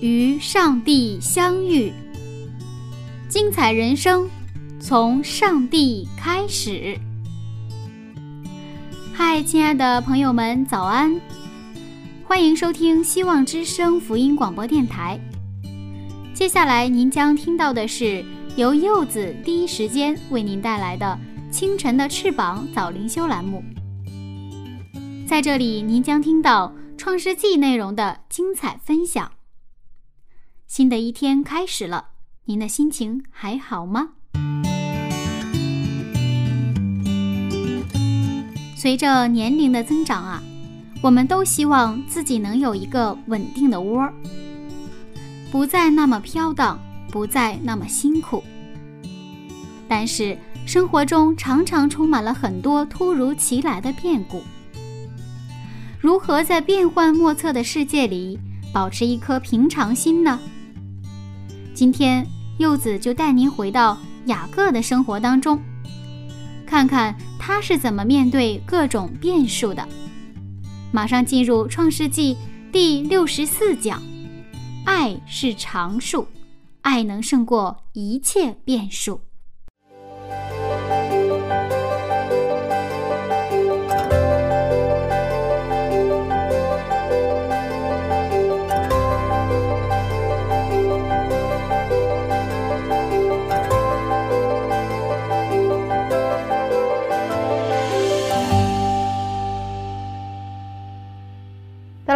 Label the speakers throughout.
Speaker 1: 与上帝相遇，精彩人生从上帝开始。嗨，亲爱的朋友们，早安！欢迎收听希望之声福音广播电台。接下来您将听到的是由柚子第一时间为您带来的《清晨的翅膀》早灵修栏目。在这里，您将听到《创世纪》内容的精彩分享。新的一天开始了，您的心情还好吗？随着年龄的增长啊。我们都希望自己能有一个稳定的窝，不再那么飘荡，不再那么辛苦。但是生活中常常充满了很多突如其来的变故，如何在变幻莫测的世界里保持一颗平常心呢？今天柚子就带您回到雅各的生活当中，看看他是怎么面对各种变数的。马上进入《创世纪》第六十四讲，爱是常数，爱能胜过一切变数。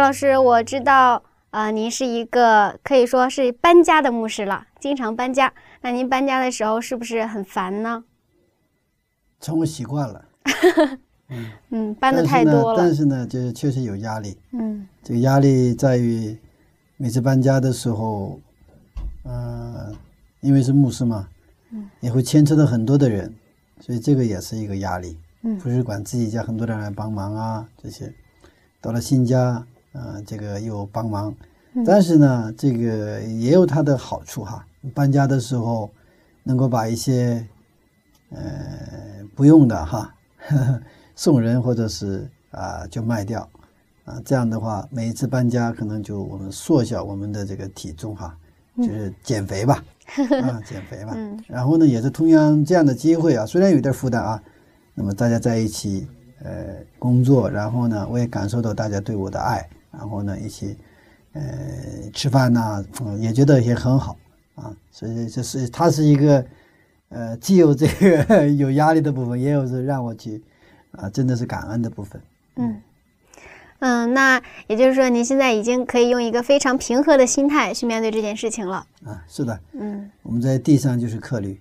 Speaker 2: 老师，我知道，呃，您是一个可以说是搬家的牧师了，经常搬家。那您搬家的时候是不是很烦呢？
Speaker 3: 成为习惯了。
Speaker 2: 嗯嗯，搬的太多
Speaker 3: 了。但是呢，就是确实有压力。嗯，这个压力在于每次搬家的时候，呃，因为是牧师嘛，嗯，也会牵扯到很多的人，所以这个也是一个压力。嗯，不是管自己家很多人来帮忙啊，这些到了新家。啊，这个又帮忙，但是呢，这个也有它的好处哈。搬家的时候，能够把一些呃不用的哈 送人，或者是啊就卖掉啊。这样的话，每一次搬家可能就我们缩小我们的这个体重哈，就是减肥吧啊，减肥吧。然后呢，也是同样这样的机会啊，虽然有点负担啊，那么大家在一起呃工作，然后呢，我也感受到大家对我的爱。然后呢，一起，呃，吃饭呐，嗯，也觉得也很好啊。所以这是它是一个，呃，既有这个有压力的部分，也有是让我去，啊，真的是感恩的部分。
Speaker 2: 嗯，嗯，那也就是说，您现在已经可以用一个非常平和的心态去面对这件事情了。
Speaker 3: 啊，是的。嗯，我们在地上就是客旅，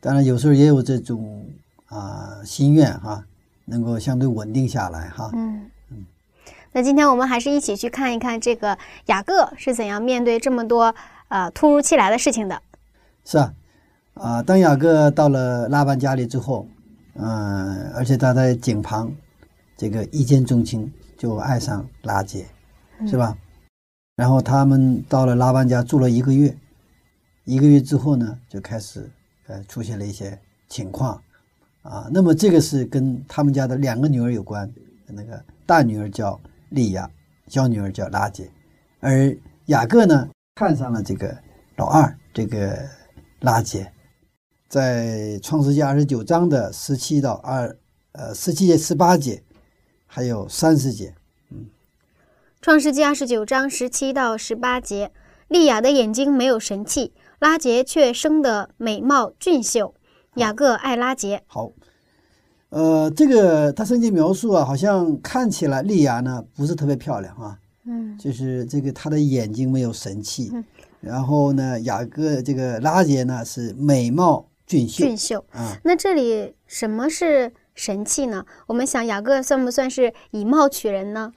Speaker 3: 当然有时候也有这种啊心愿哈，能够相对稳定下来哈。嗯。
Speaker 2: 那今天我们还是一起去看一看这个雅各是怎样面对这么多呃突如其来的事情的。
Speaker 3: 是啊，啊，当雅各到了拉班家里之后，嗯，而且他在井旁，这个一见钟情，就爱上拉姐，是吧？然后他们到了拉班家住了一个月，一个月之后呢，就开始呃出现了一些情况，啊，那么这个是跟他们家的两个女儿有关，那个大女儿叫。利亚，小女儿叫拉杰，而雅各呢看上了这个老二，这个拉杰，在创世纪二十九章的十七到二呃十七节、十八节，还有三十节，嗯，
Speaker 2: 创世纪二十九章十七到十八节，利亚的眼睛没有神气，拉杰却生得美貌俊秀，雅各爱拉杰。
Speaker 3: 好。呃，这个他圣经描述啊，好像看起来利亚呢不是特别漂亮啊，嗯，就是这个他的眼睛没有神气，然后呢，雅各这个拉杰呢是美貌俊秀，
Speaker 2: 俊秀啊。那这里什么是神气呢？我们想雅各算不算是以貌取人呢？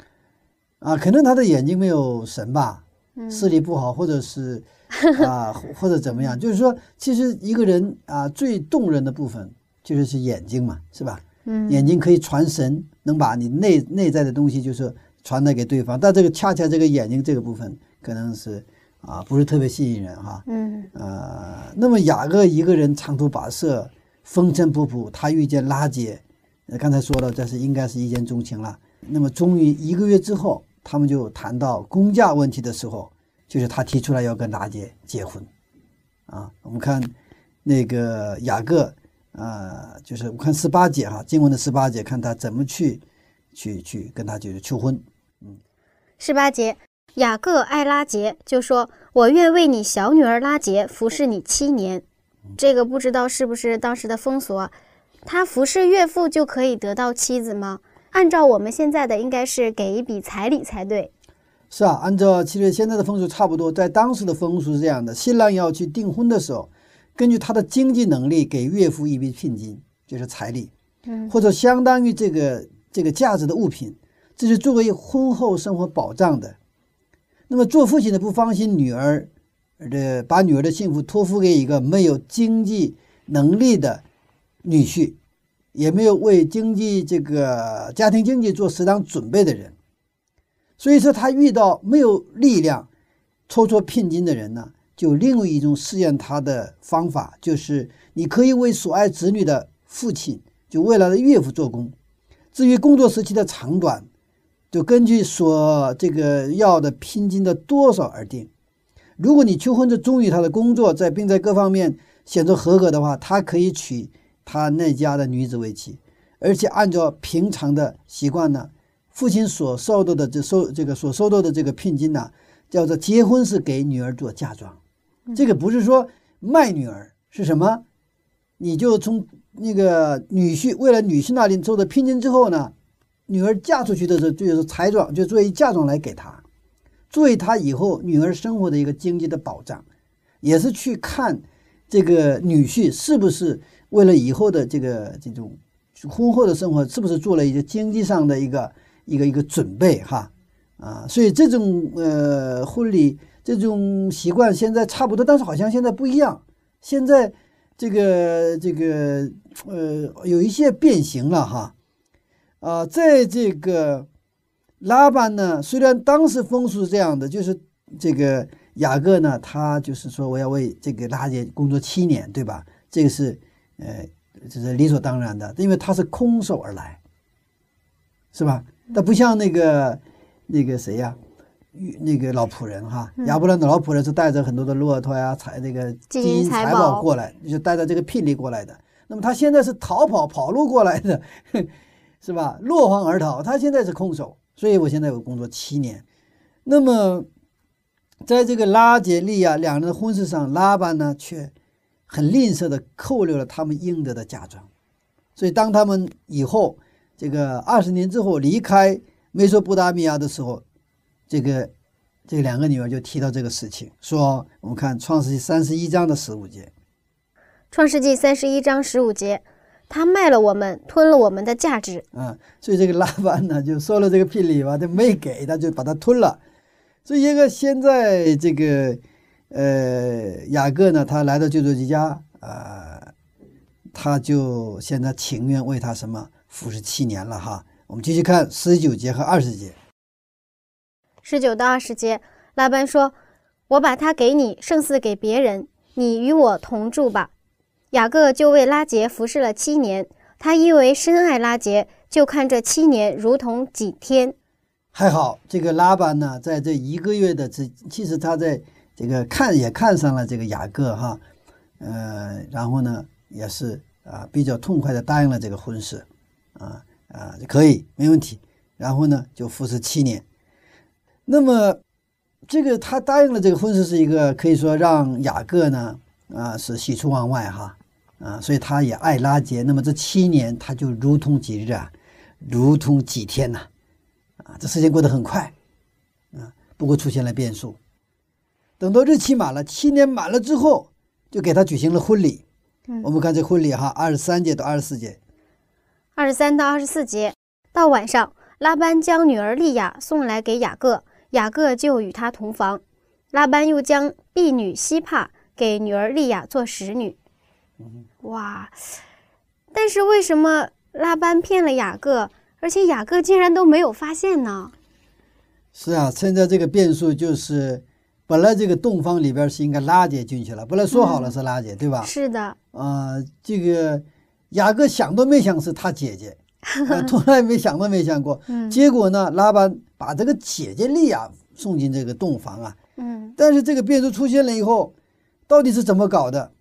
Speaker 3: 啊，可能他的眼睛没有神吧，视力不好，或者是 啊，或者怎么样？就是说，其实一个人啊，最动人的部分就是是眼睛嘛，是吧？
Speaker 1: 嗯，
Speaker 3: 眼睛可以传神，能把你内内在的东西就是传达给对方。但这个恰恰这个眼睛这个部分，可能是啊，不是特别吸引人哈。
Speaker 1: 嗯，
Speaker 3: 呃，那么雅各一个人长途跋涉，风尘仆仆，他遇见拉杰，刚才说了，这是应该是一见钟情了。那么终于一个月之后，他们就谈到工价问题的时候，就是他提出来要跟拉姐结婚。啊，我们看那个雅各。啊，就是我看十八节哈，经文的十八节，看他怎么去，去去跟他就是求婚。嗯，
Speaker 1: 十八节，雅各爱拉杰就说：“我愿为你小女儿拉杰服侍你七年。”这个不知道是不是当时的风俗，他服侍岳父就可以得到妻子吗？按照我们现在的，应该是给一笔彩礼才对。
Speaker 3: 是啊，按照其实现在的风俗差不多，在当时的风俗是这样的：新郎要去订婚的时候。根据他的经济能力，给岳父一笔聘金，就是彩礼，
Speaker 1: 嗯，
Speaker 3: 或者相当于这个这个价值的物品，这是作为婚后生活保障的。那么做父亲的不放心女儿呃，把女儿的幸福托付给一个没有经济能力的女婿，也没有为经济这个家庭经济做适当准备的人，所以说他遇到没有力量抽出聘金的人呢？就另外一种试验他的方法，就是你可以为所爱子女的父亲，就未来的岳父做工。至于工作时期的长短，就根据所这个要的聘金的多少而定。如果你求婚者忠于他的工作，在并在各方面显著合格的话，他可以娶他那家的女子为妻，而且按照平常的习惯呢，父亲所收到的这收这个所收到的这个聘金呢，叫做结婚是给女儿做嫁妆。这个不是说卖女儿是什么？你就从那个女婿为了女婿那里做的聘金之后呢，女儿嫁出去的时候就是彩妆，就作为嫁妆来给他，作为他以后女儿生活的一个经济的保障，也是去看这个女婿是不是为了以后的这个这种婚后的生活是不是做了一个经济上的一个一个一个准备哈啊，所以这种呃婚礼。这种习惯现在差不多，但是好像现在不一样。现在这个这个呃有一些变形了哈。啊，在这个拉班呢，虽然当时风俗是这样的，就是这个雅各呢，他就是说我要为这个拉杰工作七年，对吧？这个是呃这是理所当然的，因为他是空手而来，是吧？他不像那个那个谁呀？那个老仆人哈，亚伯兰的老仆人是带着很多的骆驼呀、财这个金银财宝过来，就带着这个聘礼过来的。那么他现在是逃跑跑路过来的，是吧？落荒而逃，他现在是空手。所以我现在有工作七年。那么，在这个拉杰利亚两人的婚事上，拉班呢却很吝啬的扣留了他们应得的嫁妆。所以当他们以后这个二十年之后离开美索不达米亚的时候，这个，这两个女儿就提到这个事情，说我们看《创世纪》三十一章的十五节，《
Speaker 1: 创世纪》三十一章十五节，他卖了我们，吞了我们的价值。
Speaker 3: 啊，所以这个拉班呢，就收了这个聘礼吧，他没给，他就把它吞了。所以一个现在这个，呃，雅各呢，他来到舅舅家，啊，他就现在情愿为他什么服侍七年了哈。我们继续看十九节和二十节。
Speaker 1: 十九到二十节，拉班说：“我把他给你，胜似给别人。你与我同住吧。”雅各就为拉杰服侍了七年。他因为深爱拉杰，就看这七年如同几天。
Speaker 3: 还好，这个拉班呢，在这一个月的这，其实他在这个看也看上了这个雅各哈，呃，然后呢，也是啊比较痛快的答应了这个婚事，啊啊可以没问题。然后呢，就服侍七年。那么，这个他答应了这个婚事是一个可以说让雅各呢啊是喜出望外哈啊，所以他也爱拉杰。那么这七年他就如同几日啊，如同几天呐啊，这时间过得很快啊。不过出现了变数，等到日期满了，七年满了之后，就给他举行了婚礼。我们看这婚礼哈，二十三节到二十四节，
Speaker 1: 二十三到二十四节，到晚上，拉班将女儿利亚送来给雅各。雅各就与他同房。拉班又将婢女希帕给女儿利亚做使女。哇！但是为什么拉班骗了雅各，而且雅各竟然都没有发现呢？
Speaker 3: 是啊，现在这个变数就是，本来这个洞房里边是应该拉姐进去了，本来说好了是拉姐，对吧？
Speaker 1: 是的。
Speaker 3: 啊，这个雅各想都没想是他姐姐，从来没想都没想过。嗯。结果呢，拉班把这个姐姐莉亚送进这个洞房啊。嗯。但是这个变数出现了以后，到底是怎么搞的？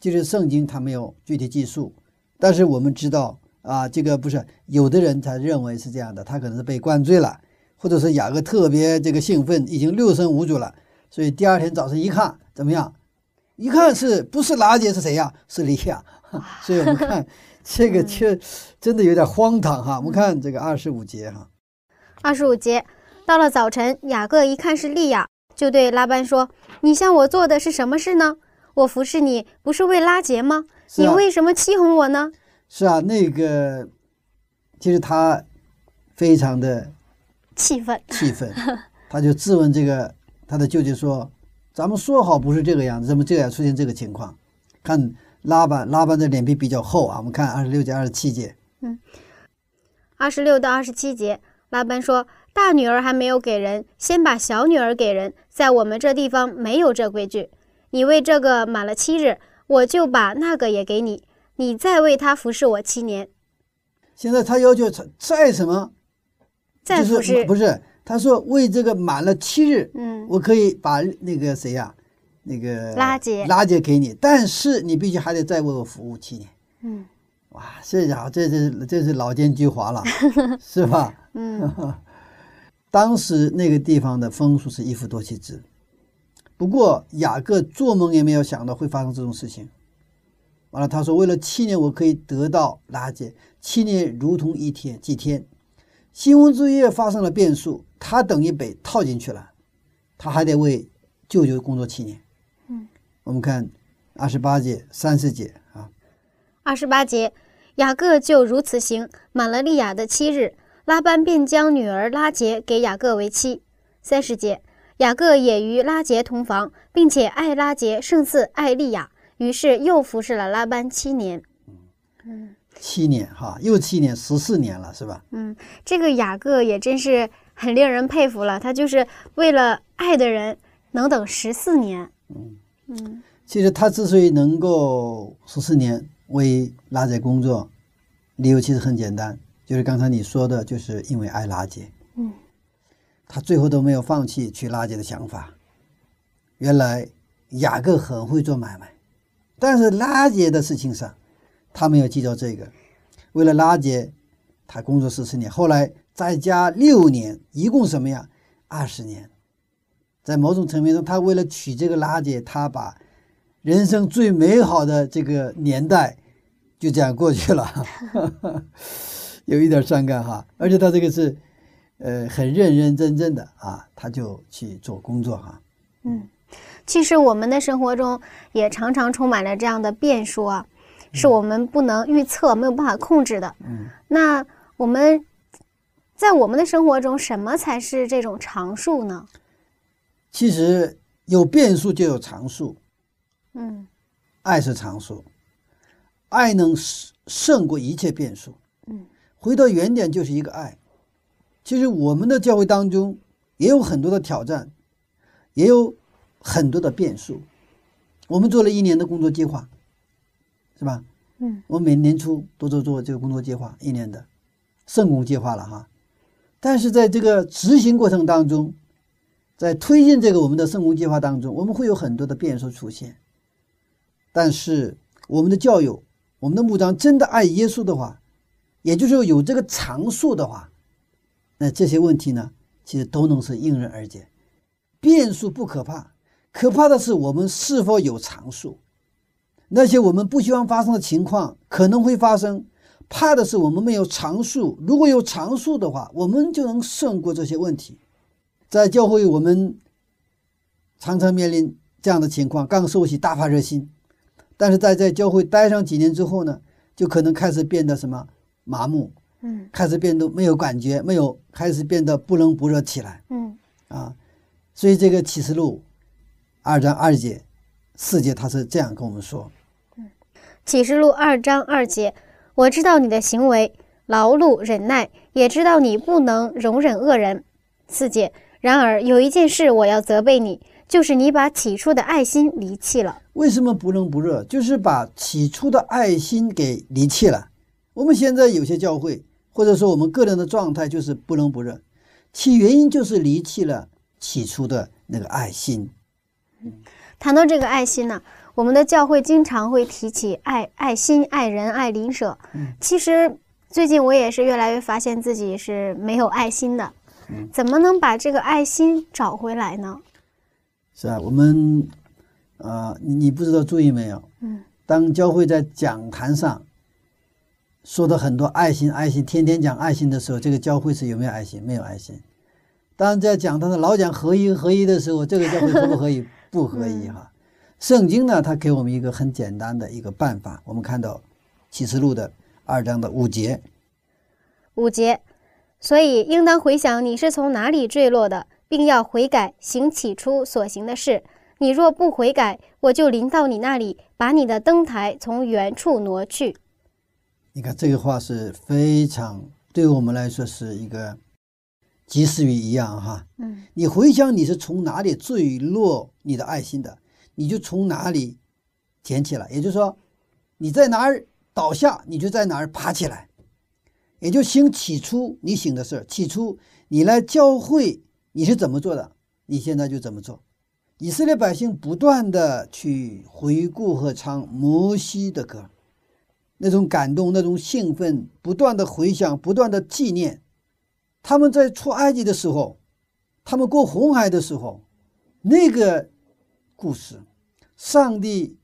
Speaker 3: 就是圣经它没有具体记述，但是我们知道啊，这个不是有的人才认为是这样的，他可能是被灌醉了。或者是雅各特别这个兴奋，已经六神无主了，所以第二天早晨一看怎么样？一看是不是拉姐是谁呀？是利亚。所以我们看 这个却真的有点荒唐哈。我们看这个二十五节哈。
Speaker 1: 二十五节，到了早晨，雅各一看是利亚，就对拉班说：“你向我做的是什么事呢？我服侍你不是为拉结吗？你为什么欺哄我呢？”
Speaker 3: 是啊，那个其实他非常的。
Speaker 1: 气愤，
Speaker 3: 气愤，他就质问这个他的舅舅说：“咱们说好不是这个样子，怎么这样出现这个情况？”看拉班，拉班的脸皮比较厚啊。我们看二十六节、二十七节。
Speaker 1: 嗯，二十六到二十七节，拉班说：“大女儿还没有给人，先把小女儿给人。在我们这地方没有这规矩。你为这个满了七日，我就把那个也给你。你再为他服侍我七年。”
Speaker 3: 现在他要求再什么？
Speaker 1: 再就是
Speaker 3: 不是？他说为这个满了七日，嗯，我可以把那个谁呀，那个
Speaker 1: 拉姐
Speaker 3: 拉姐给你，但是你必须还得再为我服务七年。嗯，哇，这家伙这是这是老奸巨猾了，是吧？嗯，当时那个地方的风俗是一夫多妻制，不过雅各做梦也没有想到会发生这种事情。完了，他说为了七年我可以得到拉姐，七年如同一天几天。新婚之夜发生了变数，他等于被套进去了，他还得为舅舅工作七年。嗯，我们看二十八节、三十节啊。
Speaker 1: 二十八节，雅各就如此行，满了利亚的七日，拉班便将女儿拉杰给雅各为妻。三十节，雅各也与拉杰同房，并且爱拉杰胜似爱利亚，于是又服侍了拉班七年。
Speaker 3: 嗯。七年哈，又七年，十四年了，是吧？
Speaker 1: 嗯，这个雅各也真是很令人佩服了。他就是为了爱的人，能等十四年。嗯
Speaker 3: 嗯，其实他之所以能够十四年为拉杰工作，理由其实很简单，就是刚才你说的，就是因为爱拉姐。嗯，他最后都没有放弃娶拉姐的想法。原来雅各很会做买卖，但是拉姐的事情上。他没有记着这个，为了拉结，他工作四十四年，后来再加六年，一共什么呀？二十年。在某种层面上，他为了娶这个拉姐，他把人生最美好的这个年代就这样过去了，有一点伤感哈。而且他这个是，呃，很认认真真的啊，他就去做工作哈。
Speaker 1: 嗯，其实我们的生活中也常常充满了这样的变数啊。是我们不能预测、没有办法控制的。嗯，那我们在我们的生活中，什么才是这种常数呢？
Speaker 3: 其实有变数就有常数。嗯，爱是常数，爱能胜过一切变数。嗯，回到原点就是一个爱。其实我们的教会当中也有很多的挑战，也有很多的变数。我们做了一年的工作计划。是吧？嗯，我每年初都做做这个工作计划，一年的圣工计划了哈。但是在这个执行过程当中，在推进这个我们的圣工计划当中，我们会有很多的变数出现。但是我们的教友，我们的牧长真的爱耶稣的话，也就是说有这个常数的话，那这些问题呢，其实都能是迎刃而解。变数不可怕，可怕的是我们是否有常数。那些我们不希望发生的情况可能会发生，怕的是我们没有常数。如果有常数的话，我们就能胜过这些问题。在教会，我们常常面临这样的情况：刚受洗大发热心，但是在在教会待上几年之后呢，就可能开始变得什么麻木，嗯，开始变得没有感觉，没有开始变得不冷不热起来，嗯啊，所以这个启示录二章二节、四节，他是这样跟我们说：“嗯
Speaker 1: 启示录二章二节，我知道你的行为，劳碌忍耐，也知道你不能容忍恶人。”四节，然而有一件事我要责备你，就是你把起初的爱心离弃了。
Speaker 3: 为什么不冷不热？就是把起初的爱心给离弃了。我们现在有些教会，或者说我们个人的状态，就是不冷不热，其原因就是离弃了起初的那个爱心。
Speaker 1: 谈到这个爱心呢，我们的教会经常会提起爱、爱心、爱人、爱邻舍。其实最近我也是越来越发现自己是没有爱心的。怎么能把这个爱心找回来呢？
Speaker 3: 是啊，我们，呃，你不知道注意没有？嗯，当教会在讲坛上说的很多爱心、爱心，天天讲爱心的时候，这个教会是有没有爱心？没有爱心。当在讲他的老讲合一、合一的时候，这个教会合不合一？不合一哈，圣经呢，它给我们一个很简单的一个办法。我们看到启示录的二章的五节，
Speaker 1: 五节，所以应当回想你是从哪里坠落的，并要悔改，行起初所行的事。你若不悔改，我就临到你那里，把你的灯台从原处挪去。
Speaker 3: 你看这个话是非常对我们来说是一个。及时雨一样哈，嗯，你回想你是从哪里坠落你的爱心的，你就从哪里捡起来。也就是说，你在哪儿倒下，你就在哪儿爬起来。也就行起初你醒的事儿，起初你来教会你是怎么做的，你现在就怎么做。以色列百姓不断的去回顾和唱摩西的歌，那种感动，那种兴奋，不断的回想，不断的纪念。他们在出埃及的时候，他们过红海的时候，那个故事，上帝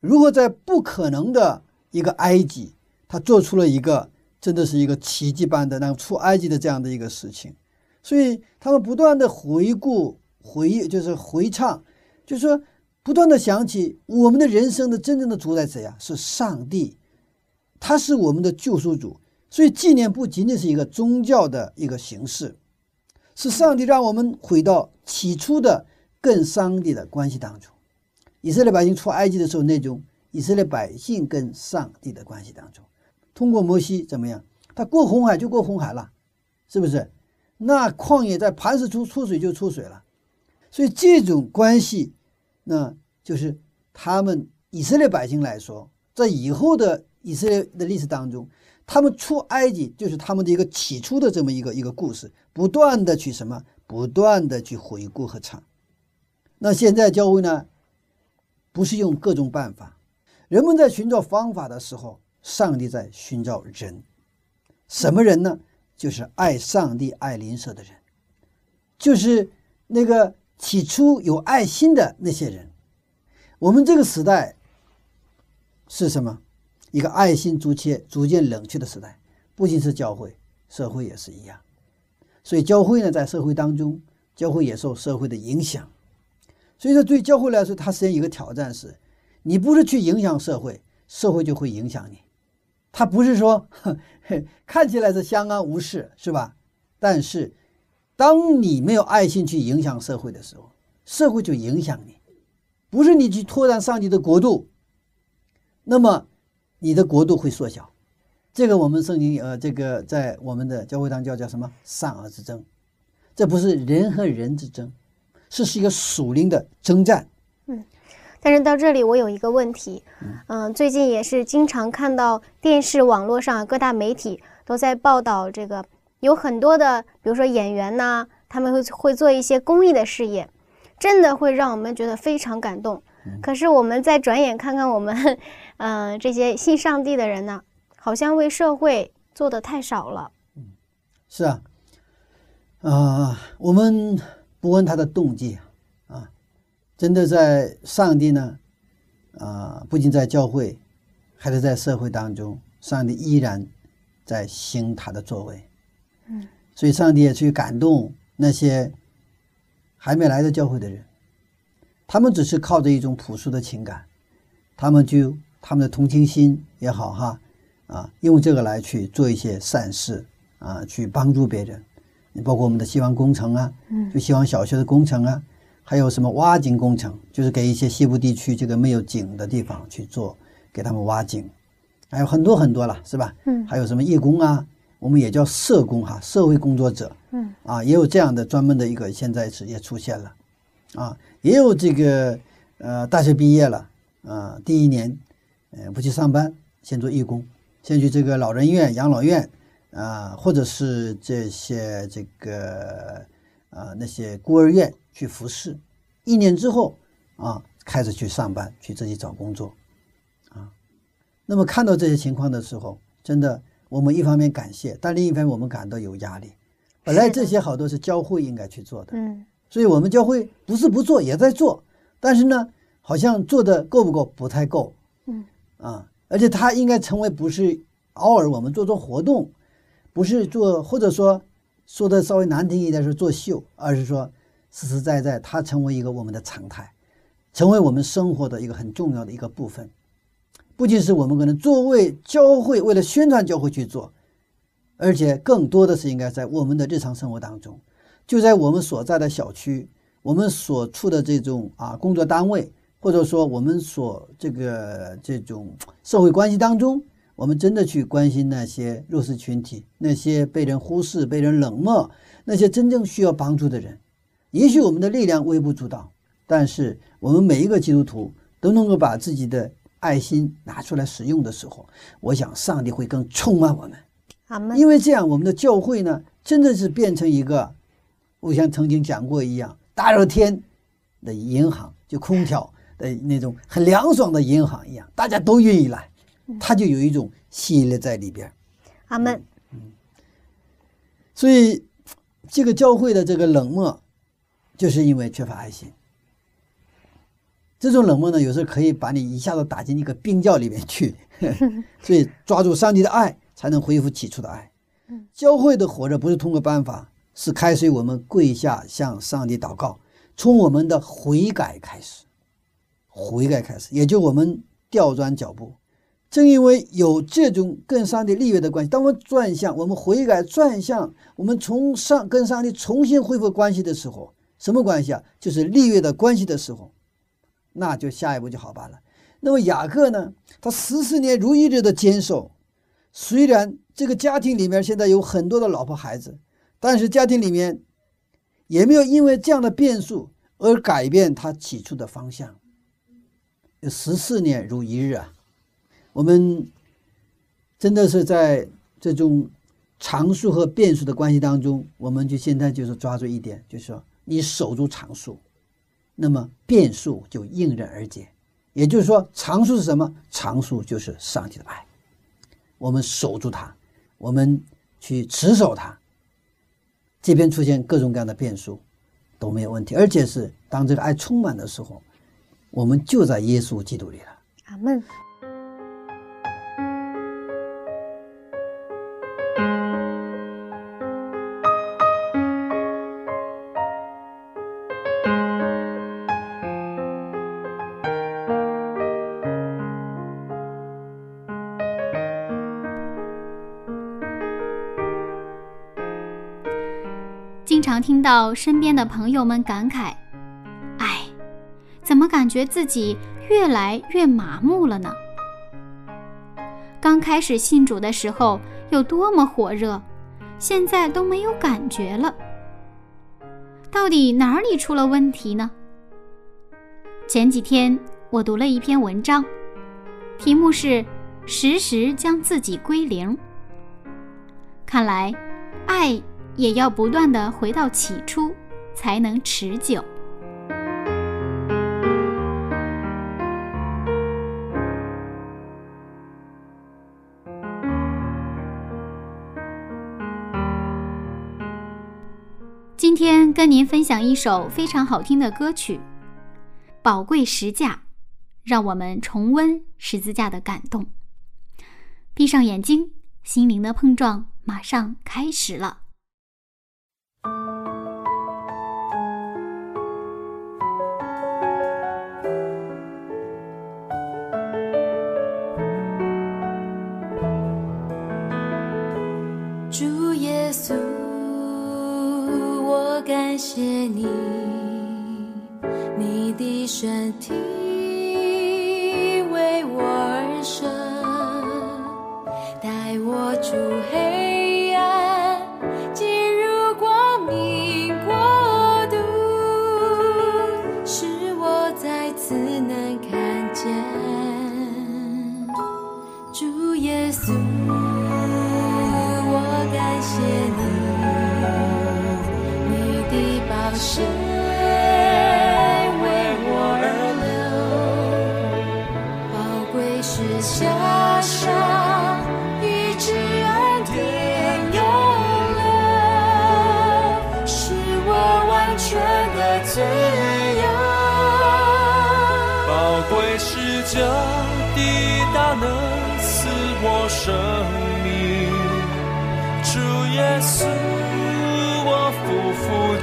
Speaker 3: 如何在不可能的一个埃及，他做出了一个真的是一个奇迹般的那出埃及的这样的一个事情，所以他们不断的回顾、回忆，就是回唱，就是说不断的想起我们的人生的真正的主宰者呀，是上帝，他是我们的救赎主。所以纪念不仅仅是一个宗教的一个形式，是上帝让我们回到起初的跟上帝的关系当中。以色列百姓出埃及的时候，那种以色列百姓跟上帝的关系当中，通过摩西怎么样？他过红海就过红海了，是不是？那旷野在磐石出出水就出水了。所以这种关系，那就是他们以色列百姓来说，在以后的以色列的历史当中。他们出埃及就是他们的一个起初的这么一个一个故事，不断的去什么，不断的去回顾和唱。那现在教会呢，不是用各种办法，人们在寻找方法的时候，上帝在寻找人。什么人呢？就是爱上帝、爱邻舍的人，就是那个起初有爱心的那些人。我们这个时代是什么？一个爱心逐渐逐渐冷却的时代，不仅是教会，社会也是一样。所以教会呢，在社会当中，教会也受社会的影响。所以说，对教会来说，它实际上一个挑战是：你不是去影响社会，社会就会影响你。它不是说 看起来是相安无事，是吧？但是，当你没有爱心去影响社会的时候，社会就影响你。不是你去拓展上帝的国度，那么。你的国度会缩小，这个我们圣经呃，这个在我们的教会当叫叫什么善恶之争，这不是人和人之争，这是一个属灵的征战。
Speaker 1: 嗯，但是到这里我有一个问题，嗯，最近也是经常看到电视、网络上各大媒体都在报道这个，有很多的，比如说演员呐，他们会会做一些公益的事业，真的会让我们觉得非常感动。可是我们再转眼看看我们。嗯，这些信上帝的人呢，好像为社会做的太少了。
Speaker 3: 嗯，是啊，啊，我们不问他的动机啊，真的在上帝呢，啊，不仅在教会，还是在社会当中，上帝依然在行他的作为。嗯，所以上帝也去感动那些还没来的教会的人，他们只是靠着一种朴素的情感，他们就。他们的同情心也好哈，啊，用这个来去做一些善事啊，去帮助别人。你包括我们的希望工程啊，嗯，就希望小学的工程啊，还有什么挖井工程，就是给一些西部地区这个没有井的地方去做，给他们挖井，还有很多很多了，是吧？
Speaker 1: 嗯，
Speaker 3: 还有什么义工啊，我们也叫社工哈，社会工作者，
Speaker 1: 嗯，
Speaker 3: 啊，也有这样的专门的一个，现在是也出现了，啊，也有这个呃大学毕业了，啊，第一年，呃不去上班，先做义工，先去这个老人院、养老院，啊，或者是这些这个啊那些孤儿院去服侍，一年之后啊开始去上班，去自己找工作，啊，那么看到这些情况的时候，真的我们一方面感谢，但另一方面我们感到有压力。本来这些好多是教会应该去做的，
Speaker 1: 嗯
Speaker 3: 所以我们教会不是不做，也在做，但是呢，好像做的够不够？不太够。
Speaker 1: 嗯
Speaker 3: 啊，而且它应该成为不是偶尔我们做做活动，不是做或者说说的稍微难听一点是做秀，而是说实实在在它成为一个我们的常态，成为我们生活的一个很重要的一个部分。不仅是我们可能作为教会为了宣传教会去做，而且更多的是应该在我们的日常生活当中，就在我们所在的小区，我们所处的这种啊工作单位，或者说我们所这个这种社会关系当中，我们真的去关心那些弱势群体，那些被人忽视、被人冷漠，那些真正需要帮助的人。也许我们的力量微不足道，但是我们每一个基督徒都能够把自己的爱心拿出来使用的时候，我想上帝会更充满我们。因为这样，我们的教会呢，真的是变成一个，我像曾经讲过一样，大热天的银行，就空调的那种很凉爽的银行一样，大家都愿意来，他就有一种吸引力在里边。
Speaker 1: 阿门。
Speaker 3: 所以，这个教会的这个冷漠，就是因为缺乏爱心。这种冷漠呢，有时候可以把你一下子打进一个冰窖里面去。所以，抓住上帝的爱，才能恢复起初的爱。教会的活着不是通过办法，是开始我们跪下向上帝祷告，从我们的悔改开始，悔改开始，也就我们调转脚步。正因为有这种跟上帝立约的关系，当我们转向，我们悔改转向，我们从上跟上帝重新恢复关系的时候，什么关系啊？就是立约的关系的时候，那就下一步就好办了。那么雅各呢？他十四年如一日的坚守，虽然这个家庭里面现在有很多的老婆孩子，但是家庭里面也没有因为这样的变数而改变他起初的方向。十四年如一日啊！我们真的是在这种常数和变数的关系当中，我们就现在就是抓住一点，就是说你守住常数，那么变数就迎刃而解。也就是说，常数是什么？常数就是上帝的爱，我们守住它，我们去持守它。这边出现各种各样的变数都没有问题，而且是当这个爱充满的时候，我们就在耶稣基督里了。
Speaker 1: 阿门。
Speaker 4: 经常听到身边的朋友们感慨：“，怎么感觉自己越来越麻木了呢？刚开始信主的时候有多么火热，现在都没有感觉了。到底哪里出了问题呢？”前几天我读了一篇文章，题目是“时时将自己归零”。看来，爱。也要不断的回到起初，才能持久。跟您分享一首非常好听的歌曲《宝贵十架》，让我们重温十字架的感动。闭上眼睛，心灵的碰撞马上开始了。
Speaker 5: 感谢你你的身体为我而生，带我出黑。的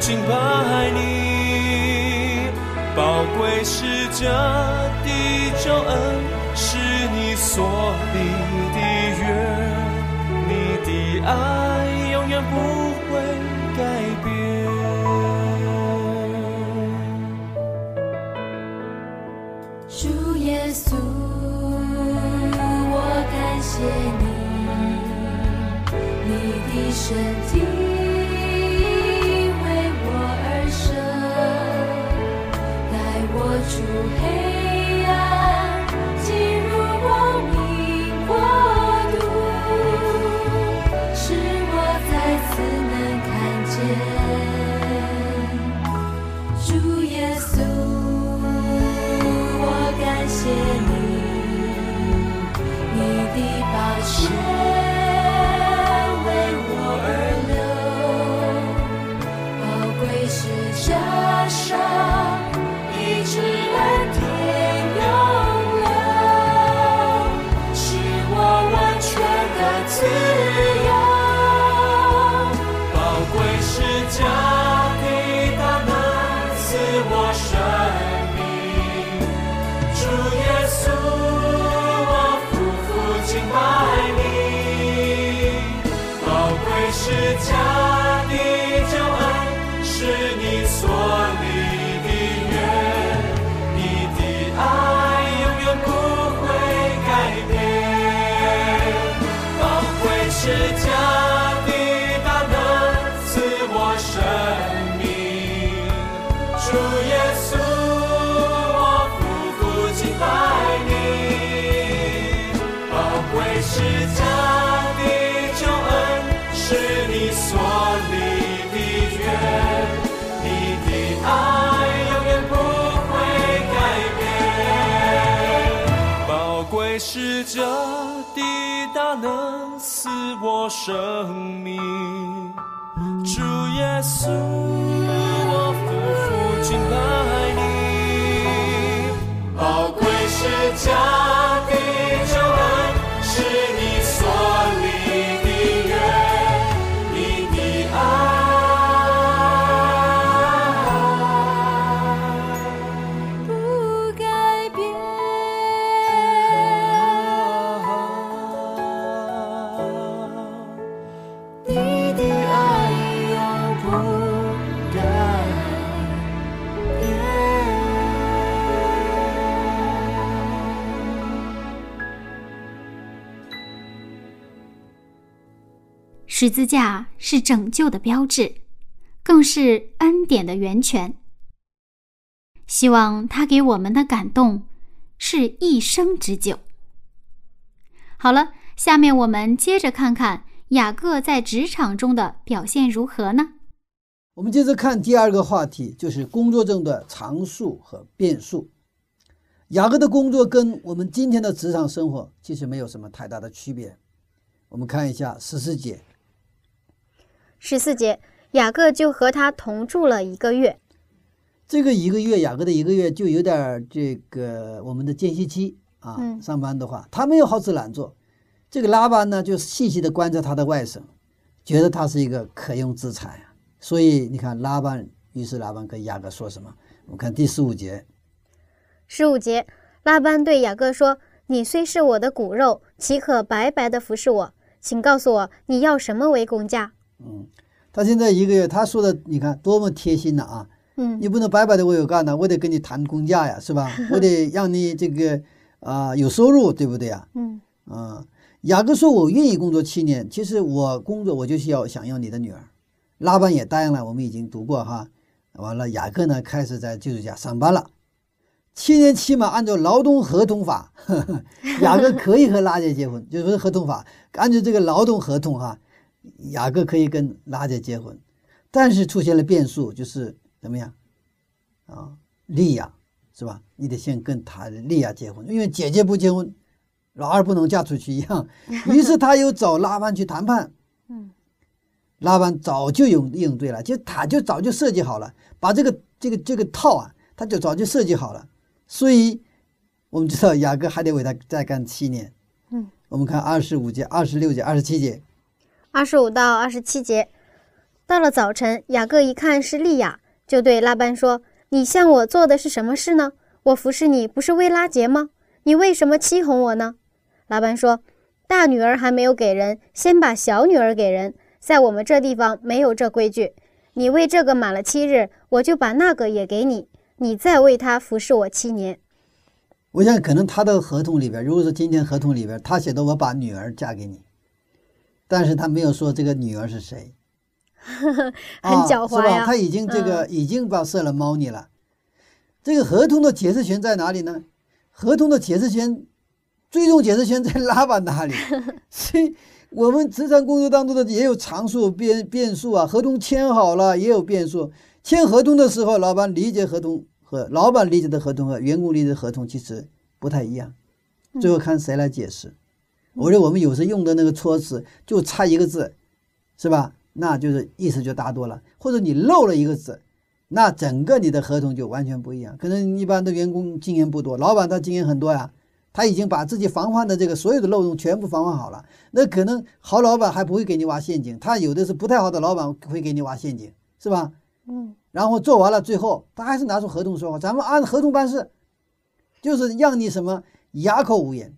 Speaker 6: 敬拜你。宝贵是这的救恩。
Speaker 5: 生
Speaker 6: 命，主耶稣，我夫妇敬拜。
Speaker 4: 十字架是拯救的标志，更是恩典的源泉。希望他给我们的感动是一生之久。好了，下面我们接着看看雅各在职场中的表现如何呢？
Speaker 3: 我们接着看第二个话题，就是工作中的常数和变数。雅各的工作跟我们今天的职场生活其实没有什么太大的区别。我们看一下十四节。
Speaker 1: 十四节，雅各就和他同住了一个月。
Speaker 3: 这个一个月，雅各的一个月就有点这个我们的间歇期啊。上班的话，他没有好吃懒做。这个拉班呢，就细细的观察他的外甥，觉得他是一个可用之才啊。所以你看，拉班于是拉班跟雅各说什么？我们看第十五节。
Speaker 1: 十五节，拉班对雅各说：“你虽是我的骨肉，岂可白白的服侍我？请告诉我，你要什么为工价？”
Speaker 3: 嗯，他现在一个月，他说的，你看多么贴心呐啊！
Speaker 1: 嗯
Speaker 3: 你不能白白的为我干呢，我得跟你谈工价呀，是吧？我得让你这个啊、有收入，对不对呀？
Speaker 1: 嗯
Speaker 3: 啊，雅各说：“我愿意工作七年，其实我工作我就是要想要你的女儿。”拉班也答应了，我们已经读过哈。完了，雅各呢开始在舅舅家上班了。七年期嘛，按照劳动合同法，呵 呵雅各可以和拉结结婚，就是合同法，按照这个劳动合同哈，雅各可以跟拉姐结婚，但是出现了变数，就是怎么样啊？利亚是吧？你得先跟他利亚结婚，因为姐姐不结婚，老二不能嫁出去一样。于是他又找拉班去谈判，
Speaker 1: 嗯
Speaker 3: 拉班早就有应对了，就他就早就设计好了，把这个这个这个套啊，他就早就设计好了。所以我们知道雅各还得为他再干七年。
Speaker 1: 嗯，
Speaker 3: 我们看二十五节、二十六节、二十七节，
Speaker 1: 二十五到二十七节，到了早晨，雅各一看是利亚，就对拉班说：“你向我做的是什么事呢？我服侍你不是为拉结吗？你为什么欺哄我呢？”拉班说：“大女儿还没有给人，先把小女儿给人。在我们这地方没有这规矩。你为这个满了七日，我就把那个也给你，你再为他服侍我七年。
Speaker 3: 我想可能他的合同里边，如果说今天合同里边他写的我把女儿嫁给你，但是他没有说这个女儿是谁，
Speaker 1: 很
Speaker 3: 啊是吧？
Speaker 1: 狡猾呀
Speaker 3: 他已经这个、已经把设了猫腻了。这个合同的解释权在哪里呢？合同的解释权，最终解释权在拉班那里。所以我们职场工作当中的也有常数变变数啊，合同签好了也有变数。签合同的时候，老板理解合同和老板理解的合同和员工理解的合同其实不太一样，最后看谁来解释。我觉得我们有时用的那个措辞就差一个字，是吧？那就是意思就大多了，或者你漏了一个字，那整个你的合同就完全不一样。可能一般的员工经验不多，老板他经验很多呀，他已经把自己防范的这个所有的漏洞全部防范好了。那可能好老板还不会给你挖陷阱，他有的是不太好的老板会给你挖陷阱，是吧？
Speaker 1: 嗯
Speaker 3: 然后做完了，最后他还是拿出合同说话，咱们按合同办事，就是让你什么哑口无言。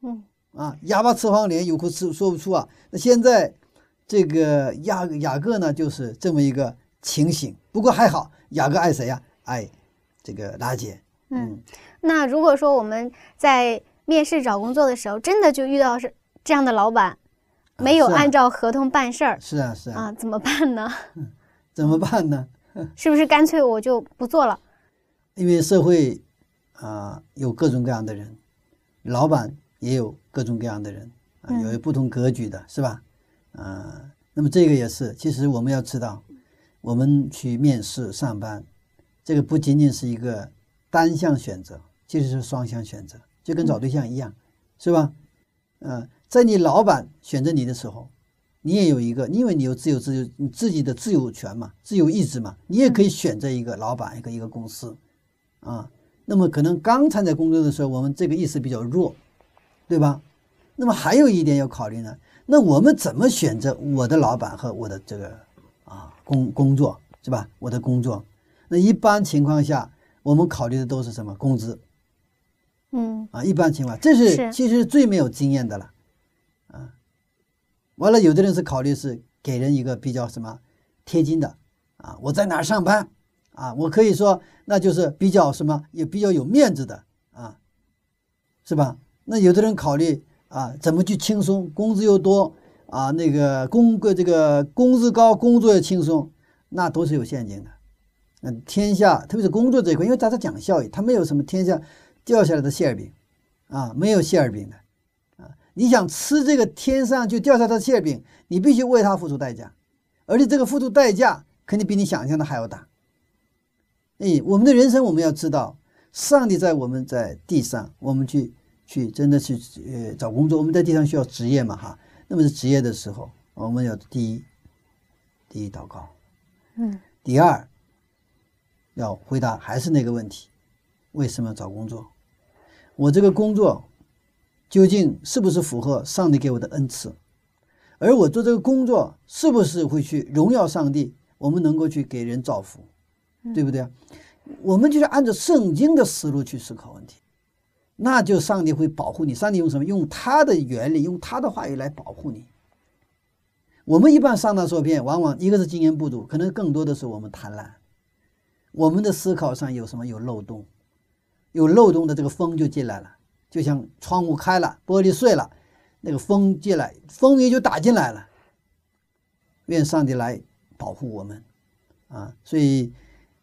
Speaker 1: 嗯
Speaker 3: 啊，哑巴吃黄连，有苦吃说不出啊。那现在这个雅雅各呢，就是这么一个情形。不过还好，雅各爱谁呀、爱这个拉姐。
Speaker 1: 嗯。那如果说我们在面试找工作的时候，真的就遇到是这样的老板，没有按照合同办事儿
Speaker 3: 是啊，是啊，
Speaker 1: 啊，怎么办呢？
Speaker 3: 怎么办呢？
Speaker 1: 是不是干脆我就不做了？
Speaker 3: 因为社会啊、有各种各样的人，老板也有各种各样的人啊、
Speaker 1: 嗯
Speaker 3: 有不同格局的，是吧？啊、那么这个也是，其实我们要知道，我们去面试上班，这个不仅仅是一个单向选择，其实是双向选择，就跟找对象一样，是吧？嗯、在你老板选择你的时候，你也有一个，因为你有自由自由你自己的自由权嘛，自由意志嘛，你也可以选择一个老板，一个一个公司，啊，那么可能刚参加工作的时候，我们这个意识比较弱，对吧？那么还有一点要考虑呢，那我们怎么选择我的老板和我的这个啊工工作是吧？我的工作，那一般情况下，我们考虑的都是什么工资
Speaker 1: 嗯
Speaker 3: 啊？一般情况，这是
Speaker 1: 是
Speaker 3: 其实最没有经验的了，啊。完了，有的人是考虑是给人一个比较什么贴金的啊，我在哪上班啊，我可以说那就是比较什么也比较有面子的啊，是吧？那有的人考虑啊，怎么去轻松，工资又多啊，那个工个这个工资高，工作也轻松，那都是有陷阱的。嗯，天下特别是工作这一块，因为大家讲效益，他没有什么天下掉下来的馅饼啊，没有馅饼的啊。你想吃这个天上就掉下来的馅饼，你必须为它付出代价，而且这个付出代价肯定比你想象的还要大。哎，我们的人生我们要知道，上帝在我们在地上，我们去去真的去呃找工作，我们在地上需要职业嘛哈。那么是职业的时候，我们要第一，第一祷告，
Speaker 1: 嗯
Speaker 3: 第二，要回答还是那个问题：为什么要找工作？我这个工作究竟是不是符合上帝给我的恩赐？而我做这个工作是不是会去荣耀上帝？我们能够去给人造福，对不对啊？我们就是按照圣经的思路去思考问题，那就上帝会保护你。上帝用什么？用他的原理，用他的话语来保护你。我们一般上当受骗，往往一个是经验不足，可能更多的是我们贪婪。我们的思考上有什么有漏洞，有漏洞的这个风就进来了，就像窗户开了，玻璃碎了，那个风进来，风也就打进来了。愿上帝来保护我们，啊，所以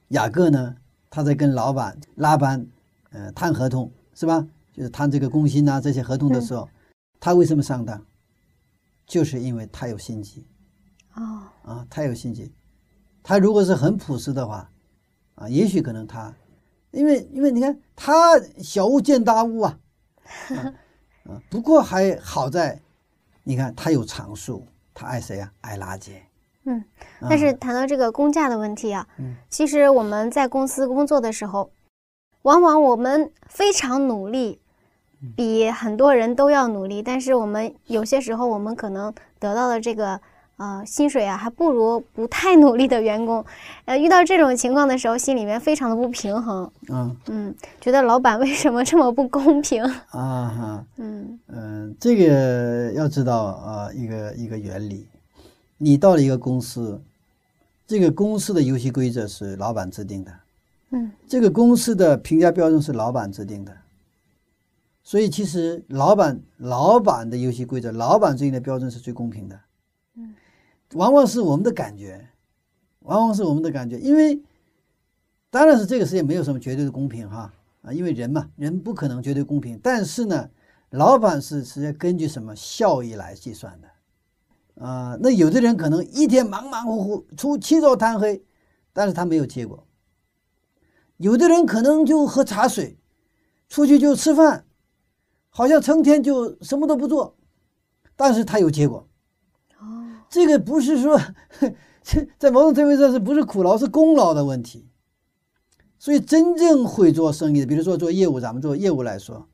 Speaker 3: 雅各呢，他在跟老板拉班，呃，谈合同是吧？就是谈这个工薪啊这些合同的时候，他为什么上当？就是因为他有心机，
Speaker 1: 哦，
Speaker 3: 啊，他有心机。他如果是很朴实的话，啊，也许可能他，因为因为你看他小巫见大巫啊，啊，啊不过还好在，你看他有长处。他爱谁啊？爱拉姐。
Speaker 1: 嗯，但是谈到这个工价的问题啊，
Speaker 3: 嗯，
Speaker 1: 其实我们在公司工作的时候，往往我们非常努力，比很多人都要努力，但是我们有些时候我们可能得到的这个。呃，薪水啊，还不如不太努力的员工。呃，遇到这种情况的时候，心里面非常的不平衡。
Speaker 3: 嗯
Speaker 1: 嗯，觉得老板为什么这么不公平？
Speaker 3: 啊哈，
Speaker 1: 嗯
Speaker 3: 嗯，这个要知道啊，一个一个原理。你到了一个公司，这个公司的游戏规则是老板制定的。
Speaker 1: 嗯，
Speaker 3: 这个公司的评价标准是老板制定的。所以，其实老板老板的游戏规则，老板制定的标准是最公平的。
Speaker 1: 嗯。
Speaker 3: 往往是我们的感觉，往往是我们的感觉，因为当然是这个世界没有什么绝对的公平哈啊，因为人嘛，人不可能绝对公平。但是呢，老板是是要根据什么效益来计算的啊？那有的人可能一天忙忙乎乎，出起早贪黑，但是他没有结果；有的人可能就喝茶水，出去就吃饭，好像成天就什么都不做，但是他有结果。哦这个不是说，这在某种程度上是不是苦劳是功劳的问题？所以真正会做生意的，比如说做业务，咱们做业务来说，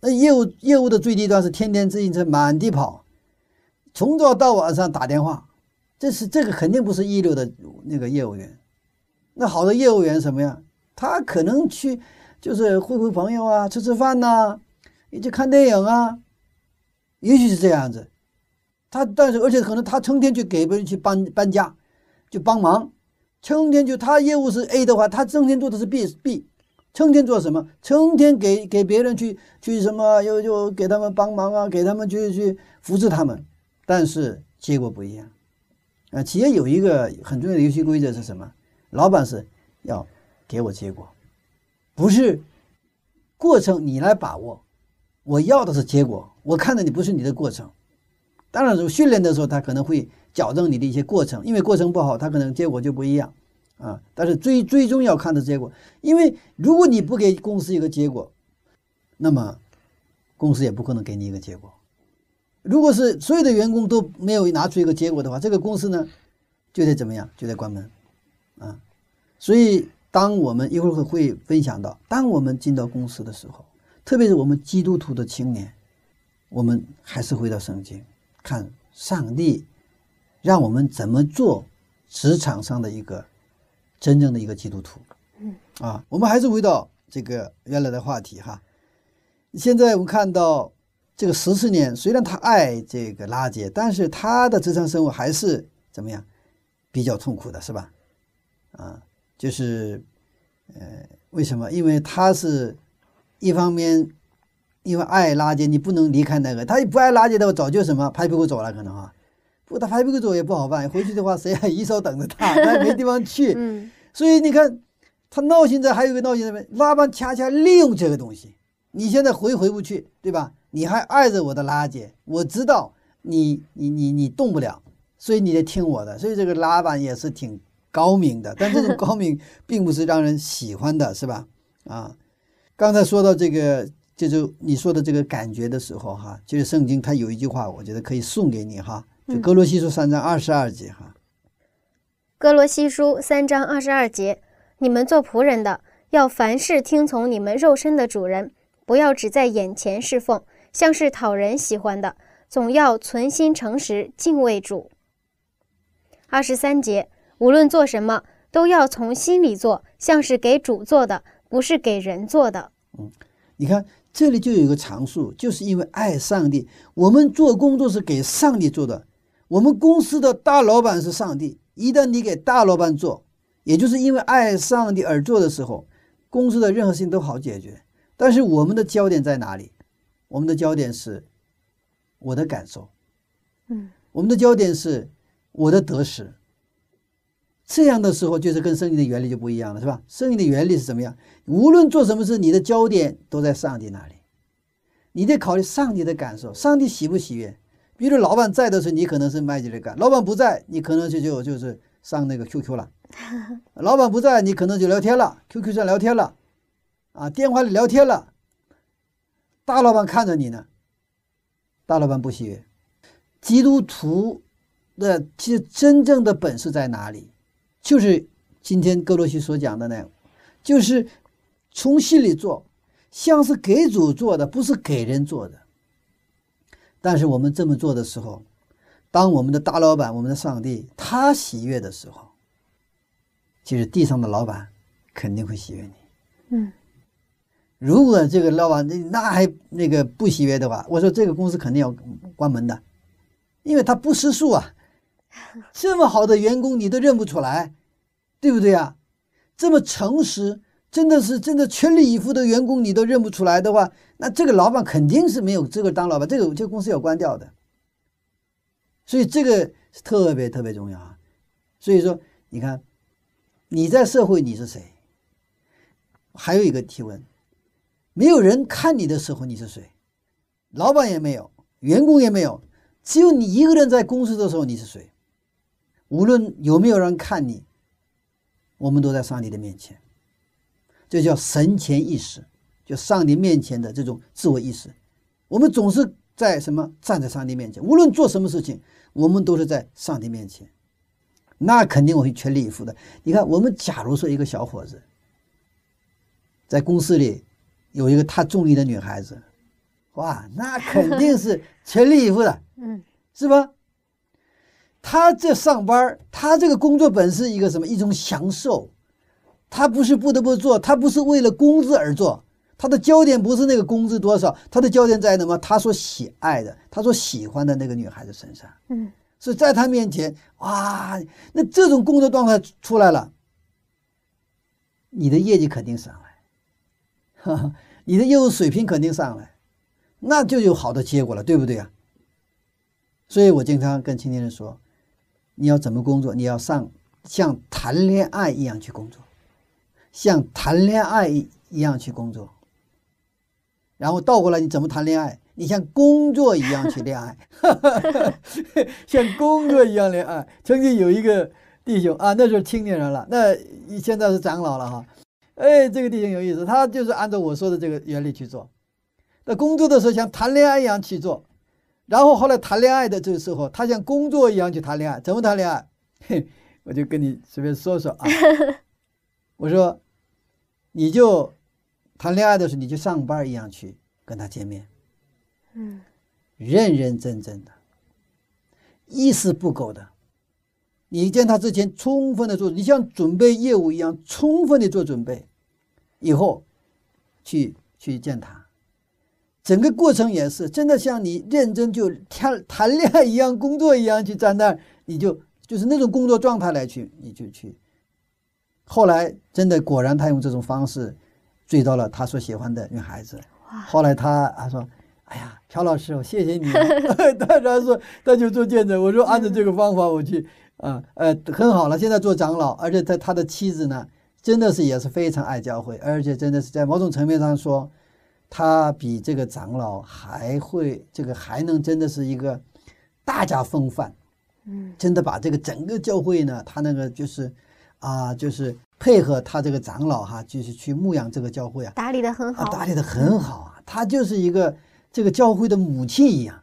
Speaker 3: 那业务业务的最低端是天天自行车满地跑，从早到晚上打电话，这是这个肯定不是一流的那个业务员。那好的业务员什么样？他可能去就是会会朋友啊，吃吃饭呐，也去看电影啊，也许是这样子。他但是而且可能他成天去给别人去搬搬家，就帮忙，成天就他业务是 A 的话，他成天做的是 B B，成天做什么？成天给给别人去去什么？又又给他们帮忙啊，给他们去去扶持他们，但是结果不一样。啊，企业有一个很重要的游戏规则是什么？老板是要给我结果，不是过程你来把握，我要的是结果，我看的你不是你的过程。当然，训练的时候，他可能会矫正你的一些过程，因为过程不好，他可能结果就不一样啊。但是最最终要看的结果，因为如果你不给公司一个结果，那么公司也不可能给你一个结果。如果是所有的员工都没有拿出一个结果的话，这个公司呢就得怎么样？就得关门。所以，当我们一会儿会会分享到，当我们进到公司的时候，特别是我们基督徒的青年，我们还是回到圣经。看上帝让我们怎么做职场上的一个真正的一个基督徒，
Speaker 1: 嗯
Speaker 3: 啊，我们还是回到这个原来的话题哈。现在我们看到这个十四年，虽然他爱这个拉杰，但是他的职场生活还是怎么样比较痛苦的，是吧？啊，就是呃，为什么？因为他是一方面。因为爱拉杰，你不能离开那个。他不爱拉杰的话，早就什么拍屁股走了，可能啊。不过他拍屁股走也不好办，回去的话谁还一手等着他？他没地方去。
Speaker 1: 嗯。
Speaker 3: 所以你看，他闹心在还有一个闹心在？拉班恰恰利用这个东西。你现在回回不去，对吧？你还爱着我的拉杰，我知道你你你你动不了，所以你得听我的。所以这个拉班也是挺高明的，但这种 高明并不是让人喜欢的，是吧？啊，刚才说到这个。就是你说的这个感觉的时候，哈，就是圣经它有一句话，我觉得可以送给你，哈，就哥罗西书三章二十二节，哈。
Speaker 1: 哥罗西书三章二十二节，你们做仆人的，要凡事听从你们肉身的主人，不要只在眼前侍奉，像是讨人喜欢的，总要存心诚实，敬畏主。二十三节，无论做什么，都要从心里做，像是给主做的，不是给人做的。
Speaker 3: 嗯，你看。这里就有一个常数，就是因为爱上帝，我们做工作是给上帝做的。我们公司的大老板是上帝，一旦你给大老板做，也就是因为爱上帝而做的时候，公司的任何事情都好解决。但是我们的焦点在哪里？我们的焦点是我的感受，
Speaker 1: 嗯，
Speaker 3: 我们的焦点是我的得失。这样的时候，就是跟生意的原理就不一样了，是吧？生意的原理是怎么样？无论做什么事，你的焦点都在上帝那里，你得考虑上帝的感受，上帝喜不喜悦？比如老板在的时候，你可能是卖力的干；老板不在，你可能就就就是上那个 QQ 了。老板不在，你可能就聊天了，QQ 上聊天了。啊，电话里聊天了，大老板看着你呢，大老板不喜悦。基督徒的其实真正的本事在哪里？就是今天哥罗西所讲的那样，就是从心里做，像是给主做的，不是给人做的。但是我们这么做的时候，当我们的大老板、我们的上帝他喜悦的时候，其实地上的老板肯定会喜悦你。
Speaker 1: 嗯。
Speaker 3: 如果这个老板那那还那个不喜悦的话，我说这个公司肯定要关门的，因为他不识数啊，这么好的员工你都认不出来，对不对啊？这么诚实，真的是真的全力以赴的员工你都认不出来的话，那这个老板肯定是没有资格当老板，这个这个公司要关掉的。所以这个是特别特别重要啊。所以说，你看你在社会你是谁？还有一个提问。没有人看你的时候，你是谁？老板也没有，员工也没有，只有你一个人在公司的时候，你是谁？无论有没有人看你，我们都在上帝的面前，这叫神前意识，就上帝面前的这种自我意识。我们总是在什么站在上帝面前，无论做什么事情，我们都是在上帝面前，那肯定我会全力以赴的。你看，我们假如说一个小伙子在公司里。有一个他中意的女孩子，哇，那肯定是全力以赴的，
Speaker 1: 嗯，
Speaker 3: 是吧？他这上班，他这个工作本是一个什么？一种享受，他不是不得不做，他不是为了工资而做，他的焦点不是那个工资多少，他的焦点在什么？他所喜爱的，他所喜欢的那个女孩子身上，
Speaker 1: 嗯，
Speaker 3: 所以在他面前，哇，那这种工作状态出来了，你的业绩肯定上来。哈哈，你的业务水平肯定上来，那就有好的结果了，对不对啊？所以我经常跟青年人说，你要怎么工作？你要上像谈恋爱一样去工作，像谈恋爱一样去工作。然后倒过来，你怎么谈恋爱？你像工作一样去恋爱，像工作一样恋爱。曾经有一个弟兄啊，那时候青年人了，那现在是长老了哈。哎，这个弟兄有意思，他就是按照我说的这个原理去做。那工作的时候像谈恋爱一样去做，然后后来谈恋爱的这个时候，他像工作一样去谈恋爱。怎么谈恋爱？嘿，我就跟你随便说说啊。我说，你就谈恋爱的时候，你就上班一样去跟他见面，
Speaker 1: 嗯，
Speaker 3: 认认真真的，一丝不苟的。你见他之前，充分的做，你像准备业务一样，充分的做准备。以后，去去见他，整个过程也是真的像你认真就谈谈恋爱一样，工作一样去站那儿，你就就是那种工作状态来去，你就去。后来真的果然，他用这种方式追到了他所喜欢的女孩子。后来他他说：“哎呀，朴老师，我谢谢你。”他然说他就做见证。我说按照这个方法我去啊，呃，很好了。现在做长老，而且他他的妻子呢。真的是也是非常爱教会，而且真的是在某种层面上说，他比这个长老还会这个还能真的是一个大家风范，
Speaker 1: 嗯，
Speaker 3: 真的把这个整个教会呢，他那个就是啊，就是配合他这个长老哈，就是去牧养这个教会啊，
Speaker 1: 打理的很好，
Speaker 3: 打理的很好啊，他就是一个这个教会的母亲一样，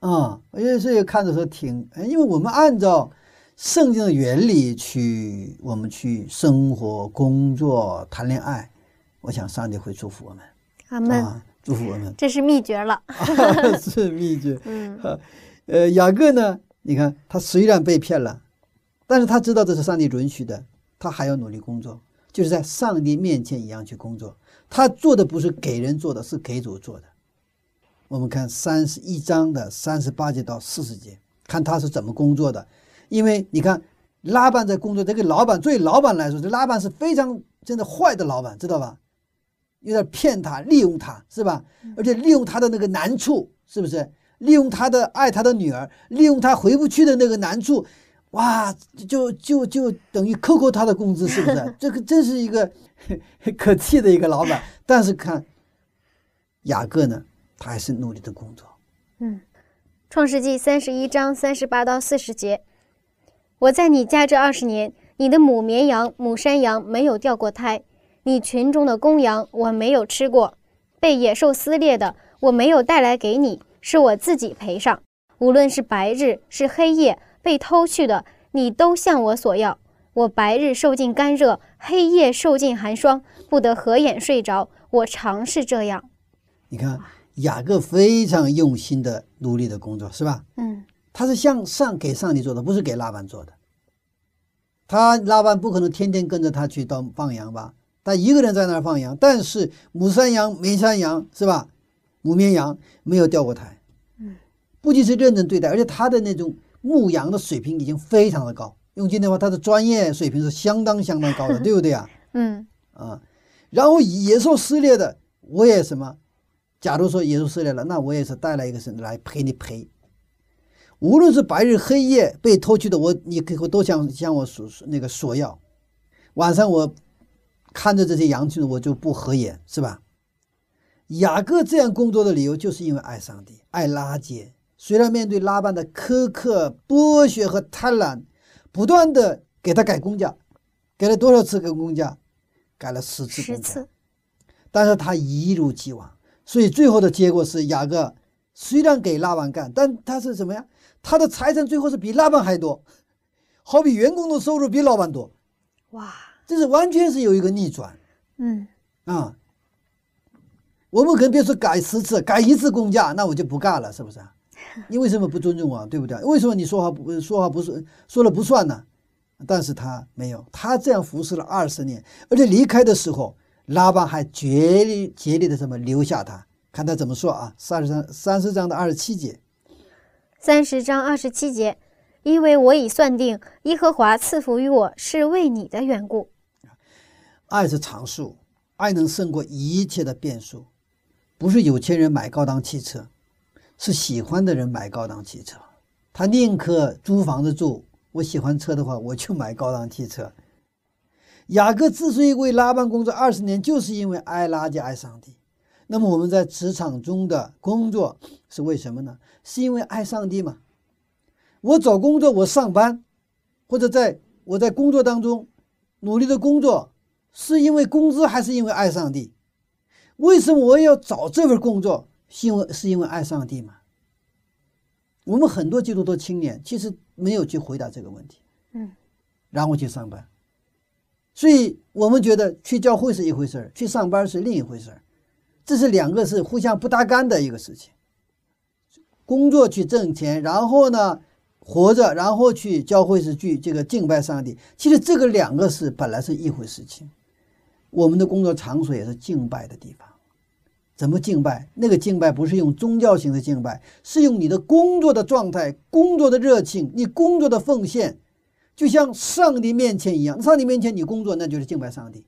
Speaker 3: 啊，我觉得这个看着说挺，因为我们按照。圣经的原理去，我们去生活、工作、谈恋爱，我想上帝会祝福我们。
Speaker 1: 阿门，
Speaker 3: 祝福我们。
Speaker 1: 这是秘诀了，
Speaker 3: 是秘诀。
Speaker 1: 嗯，
Speaker 3: 呃，雅各呢？你看他虽然被骗了，但是他知道这是上帝允许的，他还要努力工作，就是在上帝面前一样去工作。他做的不是给人做的，是给主做的。我们看三十一章的三十八节到四十节，看他是怎么工作的。因为你看，拉班在工作，这个老板作为老板来说，这拉班是非常真的坏的老板，知道吧？有点骗他，利用他是吧？而且利用他的那个难处，是不是？利用他的爱他的女儿，利用他回不去的那个难处，哇，就就就等于扣扣他的工资，是不是？这个真是一个 可气的一个老板。但是看雅各呢，他还是努力的工作。
Speaker 1: 嗯，创世纪三十一章三十八到四十节。我在你家这二十年，你的母绵羊、母山羊没有掉过胎，你群中的公羊我没有吃过，被野兽撕裂的我没有带来给你，是我自己赔上。无论是白日是黑夜，被偷去的你都向我索要。我白日受尽干热，黑夜受尽寒霜，不得合眼睡着。我常是这样。
Speaker 3: 你看雅各非常用心的努力的工作，是吧？
Speaker 1: 嗯。
Speaker 3: 他是向上给上帝做的，不是给拉班做的。他拉班不可能天天跟着他去到放羊吧？他一个人在那儿放羊，但是母山羊、绵山羊是吧？母绵羊没有掉过台，
Speaker 1: 嗯，
Speaker 3: 不仅是认真对待，而且他的那种牧羊的水平已经非常的高。用今天话，他的专业水平是相当相当高的，对不对啊？
Speaker 1: 嗯
Speaker 3: 啊，然后野兽撕裂的，我也什么？假如说野兽撕裂了，那我也是带来一个是来陪你陪。无论是白日黑夜被偷去的，我你可我都想向我索那个索要。晚上我看着这些羊群，我就不合眼，是吧？雅各这样工作的理由，就是因为爱上帝，爱拉结。虽然面对拉班的苛刻、剥削和贪婪，不断的给他改工价，给了多少次改工价？改了十次工价。但是他一如既往，所以最后的结果是雅各虽然给拉班干，但他是什么呀？他的财产最后是比拉班还多，好比员工的收入比老板多，
Speaker 1: 哇，
Speaker 3: 这是完全是有一个逆转，
Speaker 1: 嗯
Speaker 3: 啊，我们可能别说改十次，改一次工价，那我就不干了，是不是？你为什么不尊重我，对不对？为什么你说话不说话不是说了不算呢？但是他没有，他这样服侍了二十年，而且离开的时候，拉巴还竭力竭力的什么留下他，看他怎么说啊？三十章三十章的二十七节。
Speaker 1: 三十章二十七节，因为我已算定，耶和华赐福于我是为你的缘故。
Speaker 3: 爱是常数，爱能胜过一切的变数。不是有钱人买高档汽车，是喜欢的人买高档汽车。他宁可租房子住，我喜欢车的话，我就买高档汽车。雅各之所以为拉班工作二十年，就是因为爱拉加爱上帝。那么我们在职场中的工作是为什么呢？是因为爱上帝吗？我找工作，我上班，或者在我在工作当中努力的工作，是因为工资还是因为爱上帝？为什么我要找这份工作？是因为是因为爱上帝吗？我们很多基督徒青年其实没有去回答这个问题，
Speaker 1: 嗯，
Speaker 3: 然后去上班，所以我们觉得去教会是一回事儿，去上班是另一回事儿。这是两个是互相不搭干的一个事情。工作去挣钱，然后呢活着，然后去教会是去这个敬拜上帝。其实这个两个是本来是一回事情。我们的工作场所也是敬拜的地方。怎么敬拜？那个敬拜不是用宗教型的敬拜，是用你的工作的状态、工作的热情、你工作的奉献，就像上帝面前一样。上帝面前你工作，那就是敬拜上帝。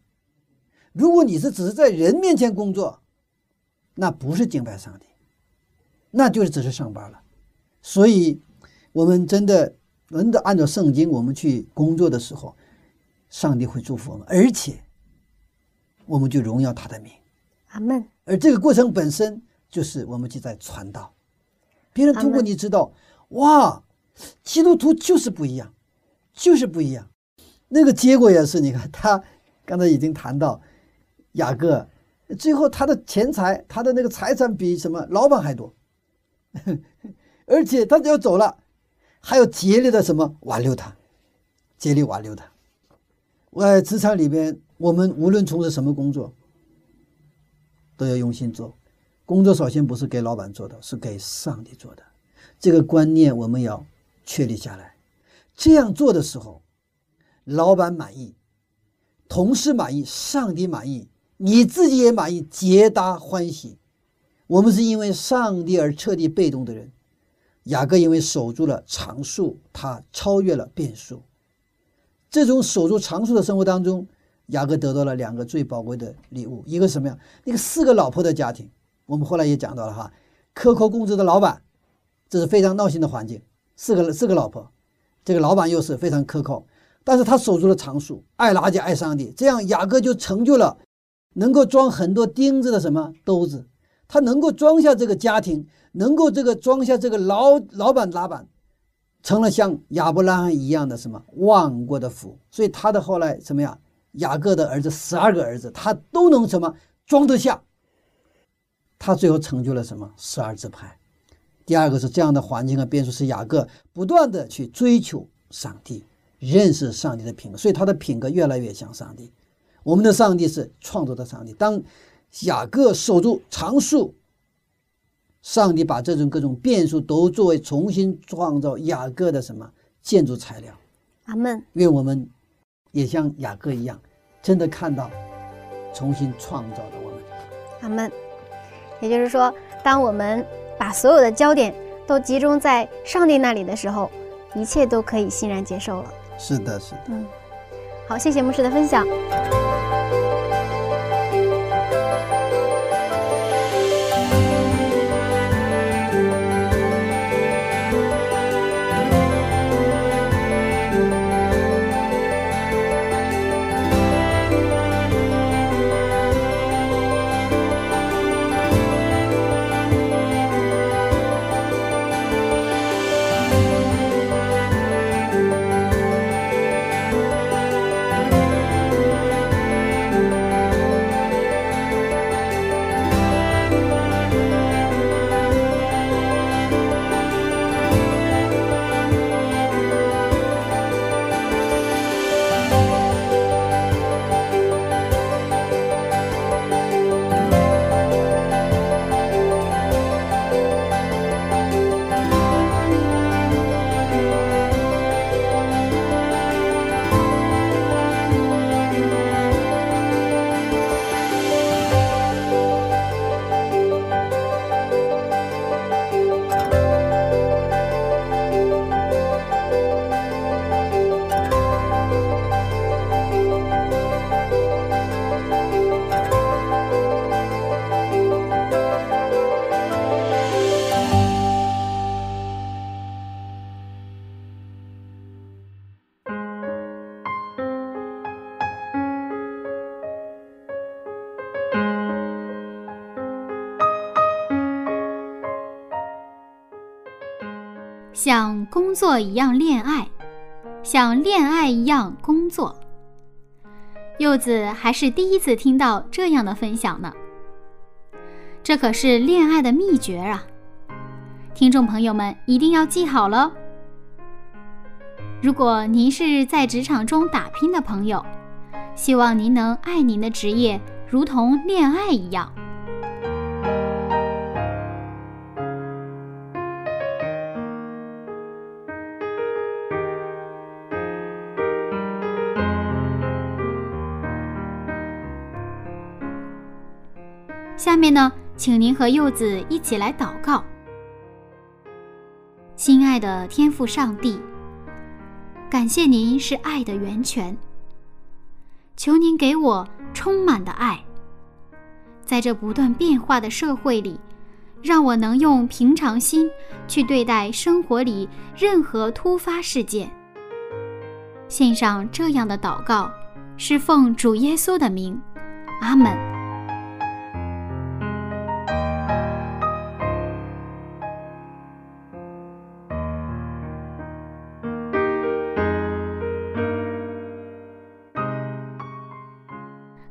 Speaker 3: 如果你是只是在人面前工作，那不是敬拜上帝，那就是只是上班了。所以，我们真的真的按照圣经，我们去工作的时候，上帝会祝福我们，而且我们就荣耀他的名。
Speaker 1: 阿门。
Speaker 3: 而这个过程本身就是我们就在传道，别人通过你知道，哇，基督徒就是不一样，就是不一样。那个结果也是，你看他刚才已经谈到雅各。最后，他的钱财，他的那个财产比什么老板还多，而且他就要走了，还要竭力的什么挽留他，竭力挽留他。我在职场里边，我们无论从事什么工作，都要用心做。工作首先不是给老板做的，是给上帝做的。这个观念我们要确立下来。这样做的时候，老板满意，同事满意，上帝满意。你自己也满意，皆大欢喜。我们是因为上帝而彻底被动的人。雅各因为守住了常数，他超越了变数。这种守住常数的生活当中，雅各得到了两个最宝贵的礼物，一个什么呀？一个四个老婆的家庭，我们后来也讲到了哈，克扣工资的老板，这是非常闹心的环境，四个四个老婆，这个老板又是非常克扣，但是他守住了长数，爱拉结爱上帝，这样雅各就成就了能够装很多钉子的什么兜子，他能够装下这个家庭，能够这个装下这个老老板老板。成了像亚伯拉罕一样的什么万国的福，所以他的后来什么呀？雅各的儿子十二个儿子，他都能什么装得下。他最后成就了什么十二支派。第二个是这样的环境和变数，是雅各不断的去追求上帝，认识上帝的品格，所以他的品格越来越像上帝。我们的上帝是创造的上帝。当雅各守住常数。上帝把这种各种变数都作为重新创造雅各的什么建筑材料？
Speaker 7: 阿门。
Speaker 3: 愿我们也像雅各一样，真的看到重新创造的我们。
Speaker 7: 阿门。也就是说，当我们把所有的焦点都集中在上帝那里的时候，一切都可以欣然接受了。
Speaker 3: 是的，是的。
Speaker 7: 嗯。好，谢谢牧师的分享。
Speaker 1: 作一样恋爱，像恋爱一样工作。柚子还是第一次听到这样的分享呢。这可是恋爱的秘诀啊！听众朋友们一定要记好了。如果您是在职场中打拼的朋友，希望您能爱您的职业，如同恋爱一样。面呢，请您和柚子一起来祷告。亲爱的天父上帝，感谢您是爱的源泉。求您给我充满的爱，在这不断变化的社会里，让我能用平常心去对待生活里任何突发事件。献上这样的祷告，是奉主耶稣的名，阿门。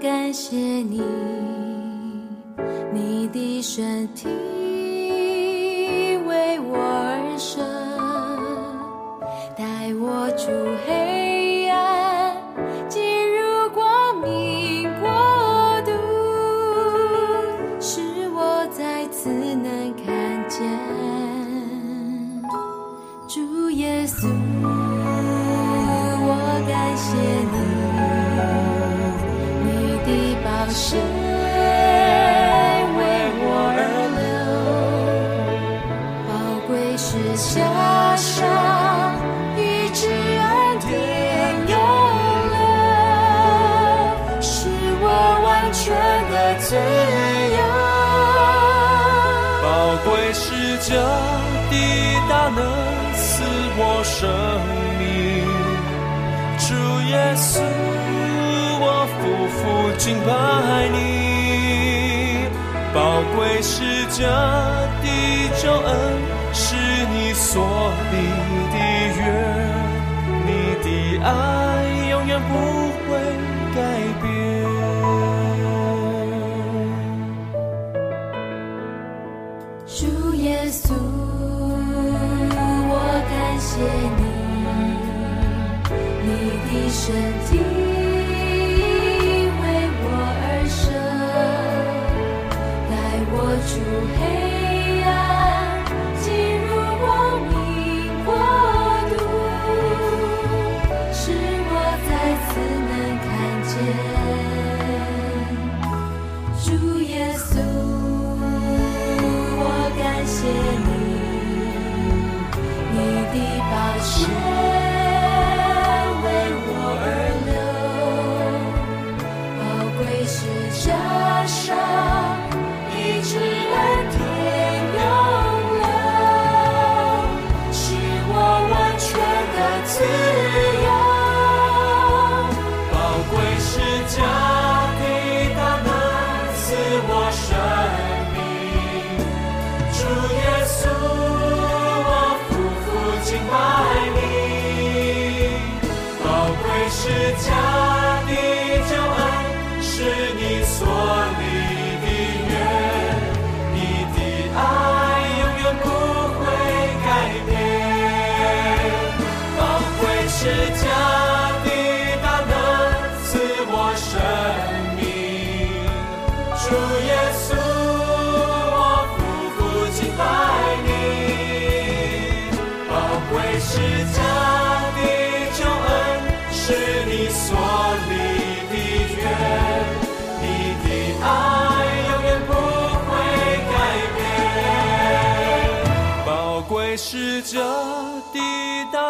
Speaker 5: 感谢你，你的身体为我而生，带我出黑。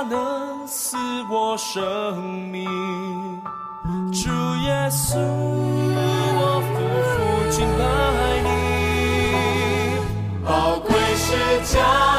Speaker 6: 能赐我生命。主耶稣，我夫妇敬拜你，宝贵是家。